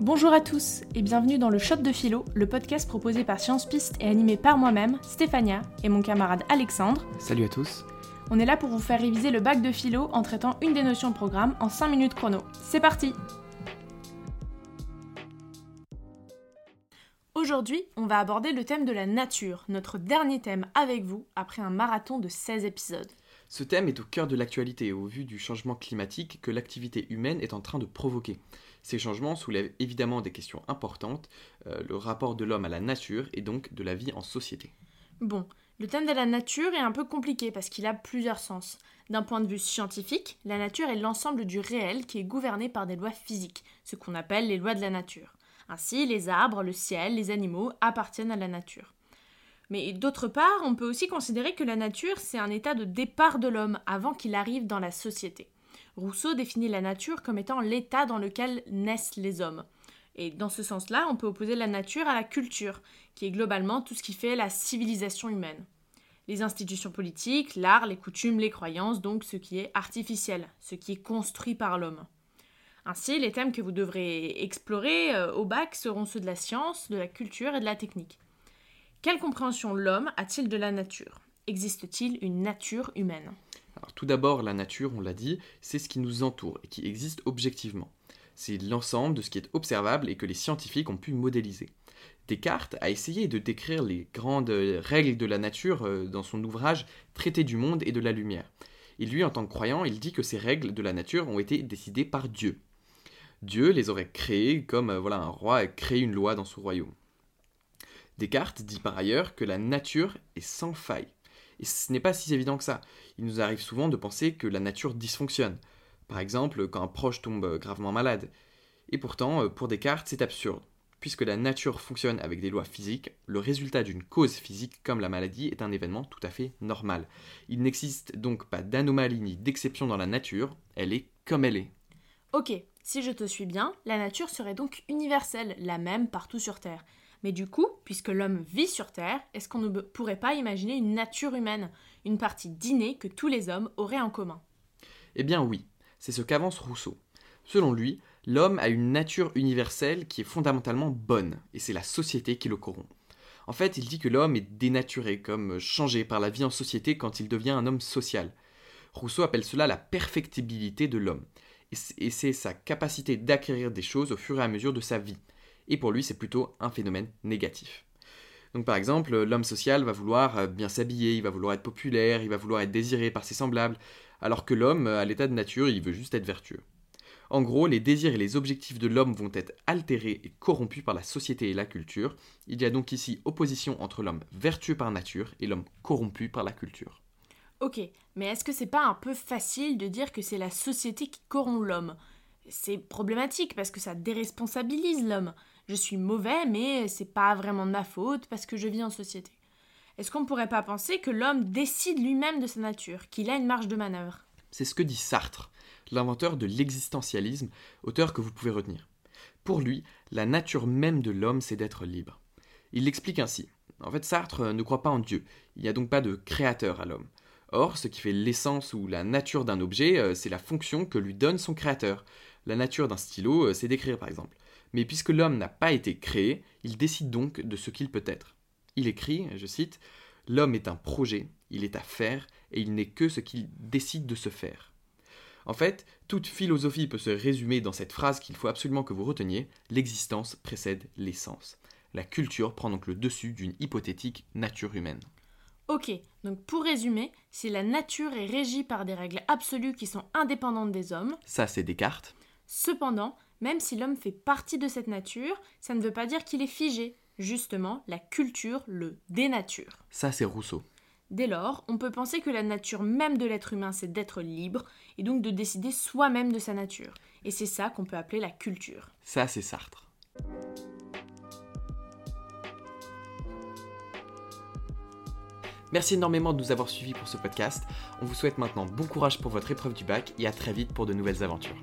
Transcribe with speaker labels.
Speaker 1: Bonjour à tous et bienvenue dans le Shot de Philo, le podcast proposé par Science Piste et animé par moi-même, Stéphania, et mon camarade Alexandre.
Speaker 2: Salut à tous.
Speaker 1: On est là pour vous faire réviser le bac de philo en traitant une des notions de programme en 5 minutes chrono. C'est parti Aujourd'hui, on va aborder le thème de la nature, notre dernier thème avec vous après un marathon de 16 épisodes.
Speaker 2: Ce thème est au cœur de l'actualité au vu du changement climatique que l'activité humaine est en train de provoquer. Ces changements soulèvent évidemment des questions importantes, euh, le rapport de l'homme à la nature et donc de la vie en société.
Speaker 1: Bon, le thème de la nature est un peu compliqué parce qu'il a plusieurs sens. D'un point de vue scientifique, la nature est l'ensemble du réel qui est gouverné par des lois physiques, ce qu'on appelle les lois de la nature. Ainsi, les arbres, le ciel, les animaux appartiennent à la nature. Mais d'autre part, on peut aussi considérer que la nature, c'est un état de départ de l'homme avant qu'il arrive dans la société. Rousseau définit la nature comme étant l'état dans lequel naissent les hommes. Et dans ce sens-là, on peut opposer la nature à la culture, qui est globalement tout ce qui fait la civilisation humaine. Les institutions politiques, l'art, les coutumes, les croyances, donc ce qui est artificiel, ce qui est construit par l'homme. Ainsi, les thèmes que vous devrez explorer euh, au bac seront ceux de la science, de la culture et de la technique. Quelle compréhension l'homme a-t-il de la nature? Existe-t-il une nature humaine?
Speaker 2: Tout d'abord, la nature, on l'a dit, c'est ce qui nous entoure et qui existe objectivement. C'est l'ensemble de ce qui est observable et que les scientifiques ont pu modéliser. Descartes a essayé de décrire les grandes règles de la nature euh, dans son ouvrage Traité du monde et de la lumière. Et lui, en tant que croyant, il dit que ces règles de la nature ont été décidées par Dieu. Dieu les aurait créées comme euh, voilà un roi a créé une loi dans son royaume. Descartes dit par ailleurs que la nature est sans faille. Et ce n'est pas si évident que ça. Il nous arrive souvent de penser que la nature dysfonctionne. Par exemple, quand un proche tombe gravement malade. Et pourtant, euh, pour Descartes, c'est absurde. Puisque la nature fonctionne avec des lois physiques, le résultat d'une cause physique comme la maladie est un événement tout à fait normal. Il n'existe donc pas d'anomalie ni d'exception dans la nature, elle est comme elle est.
Speaker 1: Ok, si je te suis bien, la nature serait donc universelle, la même partout sur Terre. Mais du coup, puisque l'homme vit sur Terre, est-ce qu'on ne pourrait pas imaginer une nature humaine, une partie d'innée que tous les hommes auraient en commun?
Speaker 2: Eh bien oui, c'est ce qu'avance Rousseau. Selon lui, l'homme a une nature universelle qui est fondamentalement bonne, et c'est la société qui le corrompt. En fait, il dit que l'homme est dénaturé, comme changé par la vie en société quand il devient un homme social. Rousseau appelle cela la perfectibilité de l'homme, et c'est sa capacité d'acquérir des choses au fur et à mesure de sa vie et pour lui c'est plutôt un phénomène négatif. Donc par exemple, l'homme social va vouloir euh, bien s'habiller, il va vouloir être populaire, il va vouloir être désiré par ses semblables, alors que l'homme, à l'état de nature, il veut juste être vertueux. En gros, les désirs et les objectifs de l'homme vont être altérés et corrompus par la société et la culture. Il y a donc ici opposition entre l'homme vertueux par nature et l'homme corrompu par la culture.
Speaker 1: Ok, mais est-ce que c'est pas un peu facile de dire que c'est la société qui corrompt l'homme? C'est problématique parce que ça déresponsabilise l'homme je suis mauvais, mais c'est pas vraiment de ma faute parce que je vis en société. Est-ce qu'on ne pourrait pas penser que l'homme décide lui-même de sa nature, qu'il a une marge de manœuvre?
Speaker 2: C'est ce que dit Sartre, l'inventeur de l'existentialisme, auteur que vous pouvez retenir. Pour lui, la nature même de l'homme, c'est d'être libre. Il l'explique ainsi. En fait, Sartre ne croit pas en Dieu. Il n'y a donc pas de créateur à l'homme. Or, ce qui fait l'essence ou la nature d'un objet, euh, c'est la fonction que lui donne son créateur. La nature d'un stylo, euh, c'est d'écrire par exemple. Mais puisque l'homme n'a pas été créé, il décide donc de ce qu'il peut être. Il écrit, je cite, L'homme est un projet, il est à faire, et il n'est que ce qu'il décide de se faire. En fait, toute philosophie peut se résumer dans cette phrase qu'il faut absolument que vous reteniez, l'existence précède l'essence. La culture prend donc le dessus d'une hypothétique nature humaine.
Speaker 1: Ok, donc pour résumer, si la nature est régie par des règles absolues qui sont indépendantes des hommes,
Speaker 2: ça c'est Descartes.
Speaker 1: Cependant, même si l'homme fait partie de cette nature, ça ne veut pas dire qu'il est figé. Justement, la culture le dénature.
Speaker 2: Ça, c'est Rousseau.
Speaker 1: Dès lors, on peut penser que la nature même de l'être humain, c'est d'être libre, et donc de décider soi-même de sa nature. Et c'est ça qu'on peut appeler la culture.
Speaker 2: Ça, c'est Sartre. Merci énormément de nous avoir suivis pour ce podcast. On vous souhaite maintenant bon courage pour votre épreuve du bac et à très vite pour de nouvelles aventures.